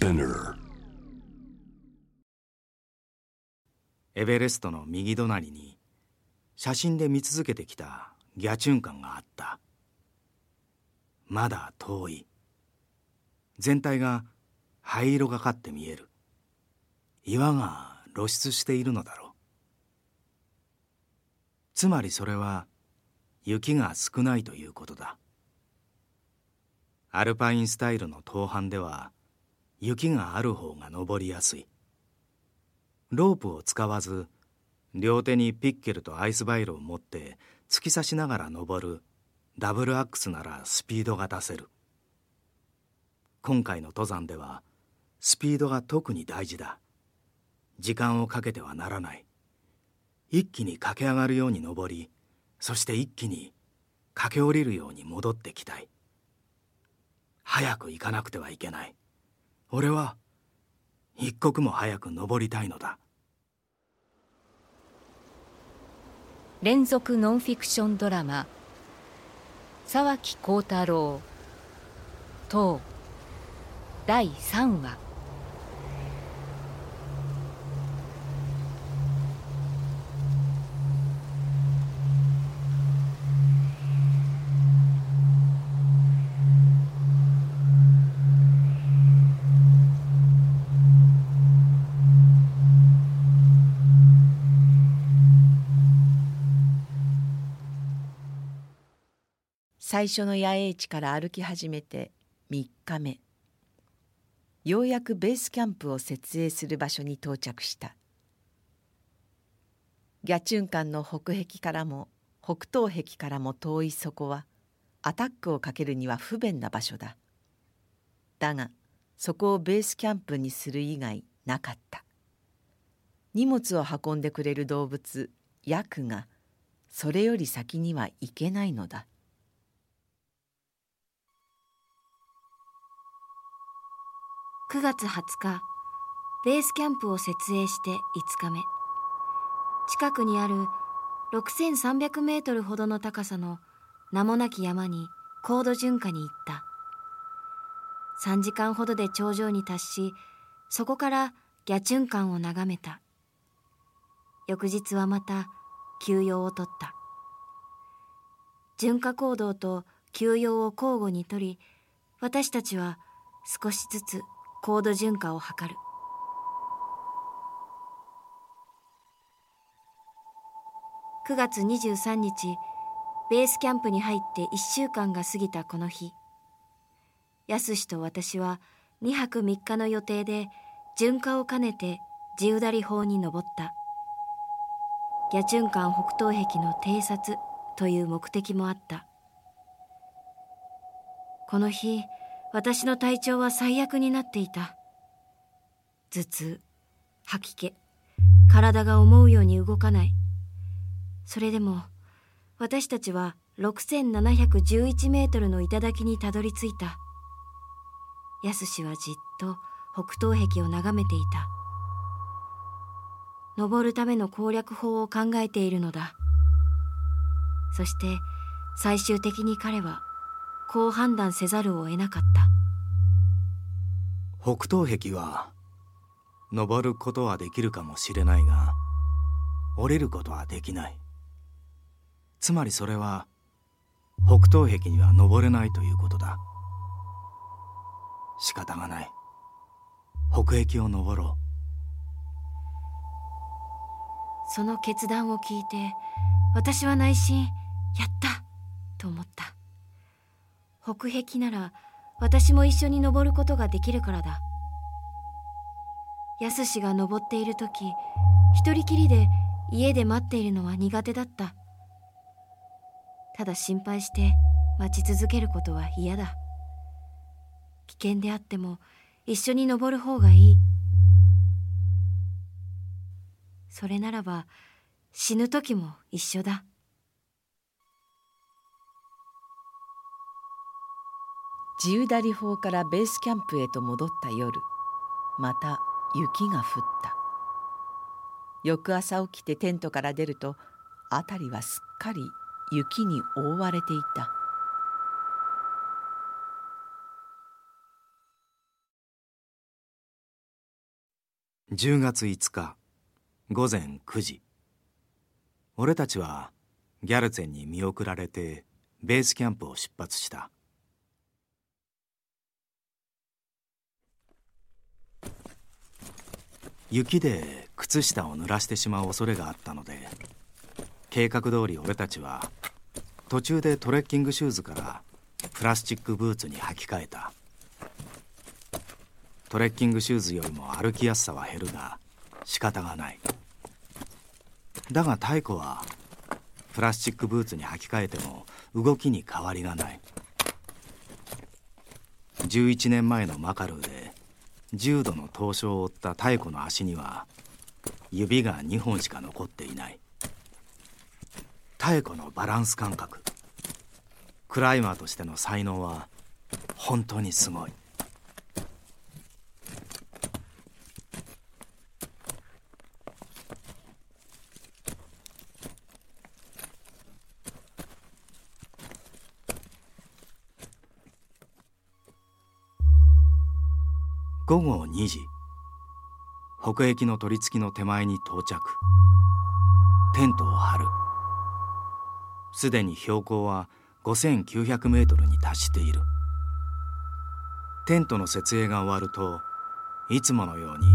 Spinner エベレストの右隣に写真で見続けてきたギャチュン館があった。まだ遠い。全体が灰色がかって見える。岩が露出しているのだろう。つまりそれは雪が少ないということだ。アルパインスタイルの登攀では雪がある方が登りやすい。ロープを使わず両手にピッケルとアイスバイルを持って突き刺しながら登るダブルアックスならスピードが出せる。今回の登山ではスピードが特に大事だ。時間をかけてはならない。一気に駆け上がるように登りそして一気に駆け下りるように戻ってきたい。早く行かなくてはいけない。俺は一刻も早く登りたいのだ。連続ノンフィクションドラマ沢木幸太郎等第3話。最初の野営地から歩き始めて3日目。ようやくベースキャンプを設営する場所に到着した。ギャチュンカンの北壁からも北東壁からも遠いそこはアタックをかけるには不便な場所だ。だがそこをベースキャンプにする以外なかった。荷物を運んでくれる動物ヤクがそれより先には行けないのだ。9月20日ベースキャンプを設営して5日目。近くにある6300メートルほどの高さの名もなき山に高度巡化に行った。3時間ほどで頂上に達しそこからギャチュン館を眺めた。翌日はまた休養をとった。巡化行動と休養を交互にとり私たちは少しずつ高度循化を図る。9月23日ベースキャンプに入って1週間が過ぎたこの日。すしと私は2泊3日の予定で巡化を兼ねて地ウダリ峰に登った。ギャチュンカン北東壁の偵察という目的もあった。この日私の体調は最悪になっていた。頭痛吐き気体が思うように動かない。それでも私たちは6711メートルの頂にたどり着いた。安氏はじっと北東壁を眺めていた。登るための攻略法を考えているのだ。そして最終的に彼はこう判断せざるを得なかった。北東壁は登ることはできるかもしれないが降りることはできない。つまりそれは北東壁には登れないということだ。仕方がない。北壁を登ろう。その決断を聞いて私は内心やったと思った北壁なら私も一緒に登ることができるからだ。安氏が登っている時一人きりで家で待っているのは苦手だった。ただ心配して待ち続けることは嫌だ。危険であっても一緒に登る方がいい。それならば死ぬ時も一緒だ。地ウダリ峰からベースキャンプへと戻った夜。また雪が降った。翌朝起きてテントから出ると辺りはすっかり雪に覆われていた。10月5日午前9時。俺たちはギャルツェンに見送られてベースキャンプを出発した。雪で靴下を濡らしてしまう恐れがあったので計画通り俺たちは途中でトレッキングシューズからプラスチックブーツに履き替えた。トレッキングシューズよりも歩きやすさは減るが仕方がない。だが妙子はプラスチックブーツに履き替えても動きに変わりがない。11年前のマカルーで重度の凍傷を負った太古の足には指が2本しか残っていない。妙子のバランス感覚。クライマーとしての才能は本当にすごい。午後2時。北壁の取り付きの手前に到着。テントを張る。すでに標高は5900メートルに達している。テントの設営が終わるといつものように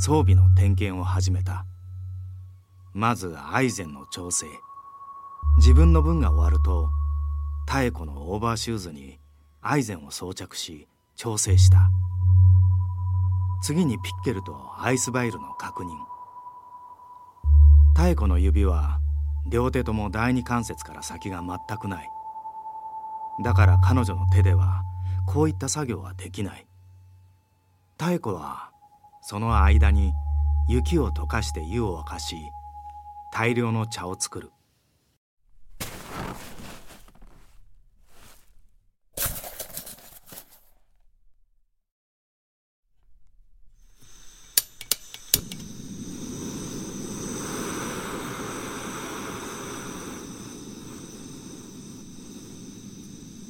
装備の点検を始めた。まずアイゼンの調整。自分の分が終わると妙子のオーバーシューズにアイゼンを装着し調整した。次にピッケルとアイスバイルの確認。妙子の指は両手とも第二関節から先が全くない。だから彼女の手ではこういった作業はできない。妙子はその間に雪を溶かして湯を沸かし大量の茶を作る。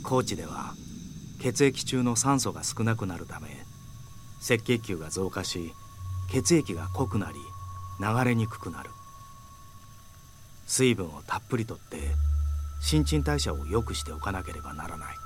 高知では血液中の酸素が少なくなるため赤血球が増加し血液が濃くなり流れにくくなる。水分をたっぷりとって新陳代謝を良くしておかなければならない。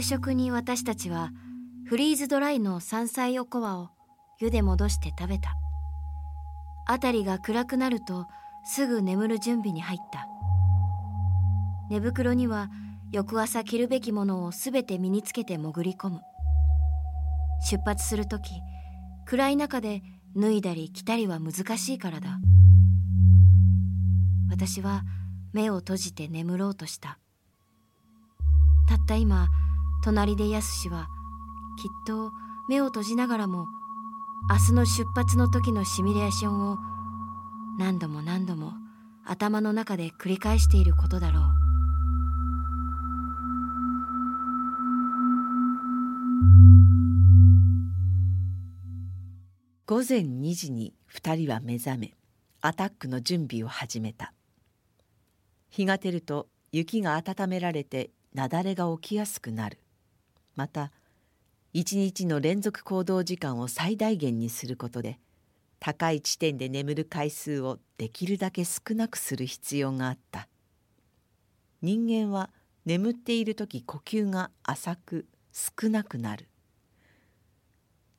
夕食に私たちはフリーズドライの山菜おこわを湯で戻して食べた。辺りが暗くなるとすぐ眠る準備に入った。寝袋には翌朝着るべきものをすべて身につけて潜り込む。出発する時暗い中で脱いだり着たりは難しいからだ。私は目を閉じて眠ろうとした。たった今隣でやすしはきっと目を閉じながらも明日の出発の時のシミュレーションを何度も何度も頭の中で繰り返していることだろう。午前2時に2人は目覚めアタックの準備を始めた。日が照ると雪が温められて雪崩が起きやすくなる。また一日の連続行動時間を最大限にすることで高い地点で眠る回数をできるだけ少なくする必要があった。人間は眠っている時呼吸が浅く少なくなる。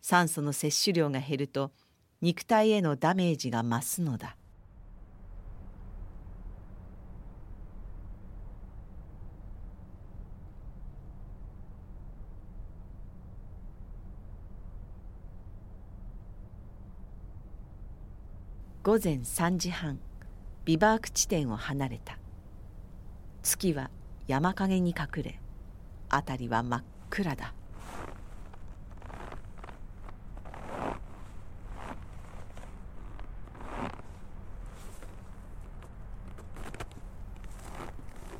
酸素の摂取量が減ると肉体へのダメージが増すのだ。午前3時半ビバーク地点を離れた。月は山陰に隠れ辺りは真っ暗だ。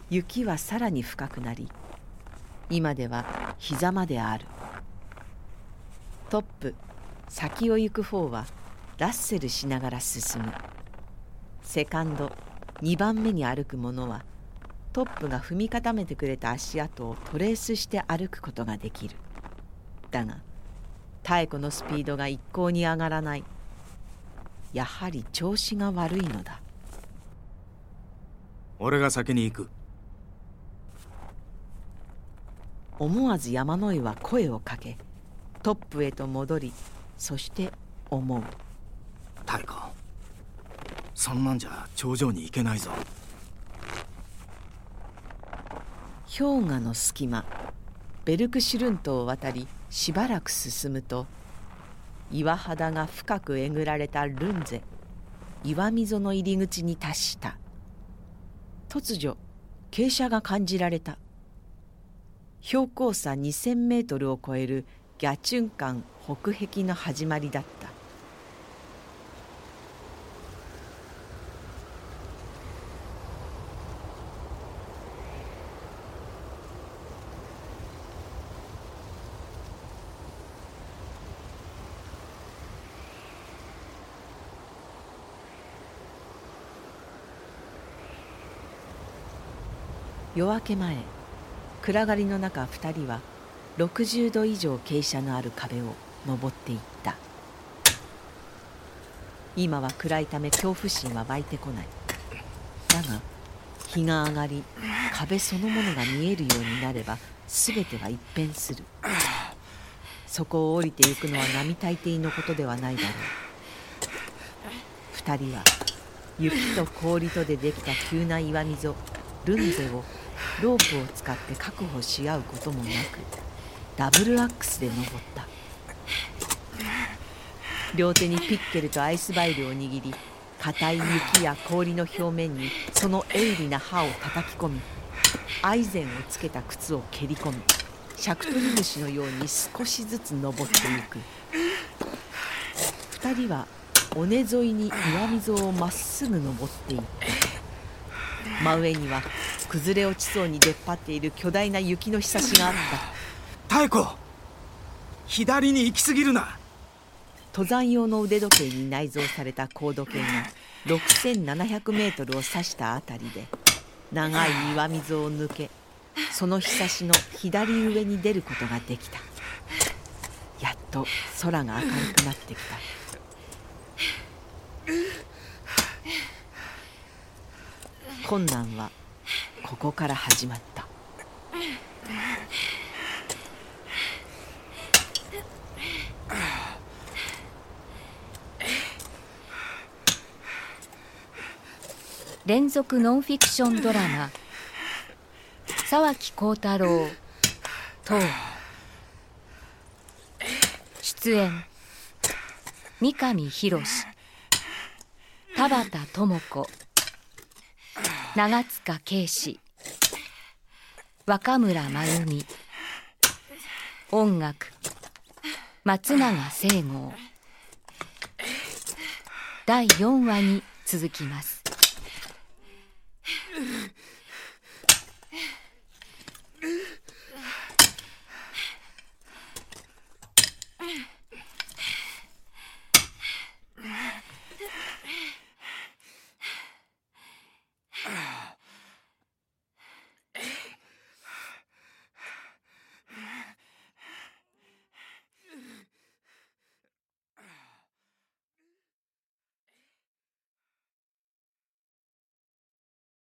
雪はさらに深くなり今では膝まである。トップ先を行く方はラッセルしながら進む。セカンド2番目に歩く者はトップが踏み固めてくれた足跡をトレースして歩くことができる。だが妙子のスピードが一向に上がらない。やはり調子が悪いのだ。俺が先に行く。思わず山野井は声をかけトップへと戻りそして思う太子そんなんじゃ頂上に行けないぞ。氷河の隙間ベルクシュルントを渡りしばらく進むと岩肌が深くえぐられたルンゼ岩溝の入り口に達した。突如傾斜が感じられた。標高差2,000メートルを超えるギャチュン間北壁の始まりだった。夜明け前暗がりの中2人は60度以上傾斜のある壁を登っていった。今は暗いため恐怖心は湧いてこない。だが日が上がり壁そのものが見えるようになれば全ては一変する。そこを降りてゆくのは並大抵のことではないだろう。2人は雪と氷とでできた急な岩溝ルンゼをロープを使って確保し合うこともなくダブルアックスで登った。両手にピッケルとアイスバイルを握り硬い雪や氷の表面にその鋭利な刃を叩き込みアイゼンをつけた靴を蹴り込みシャクトリムシのように少しずつ登っていく。2人は尾根沿いに岩溝をまっすぐ登っていった真上には崩れ落ちそうに出っ張っている巨大な雪のひさしがあった。太子左に行き過ぎるな。登山用の腕時計に内蔵された高度計が6700メートルを指したあたりで長い岩溝を抜けそのひさしの左上に出ることができた。やっと空が明るくなってきた困難はここから始まった。連続ノンフィクションドラマ沢木耕太郎等。出演三上博田畑智子。長塚圭史。若村真由美音楽。松永聖剛第4話に続きます。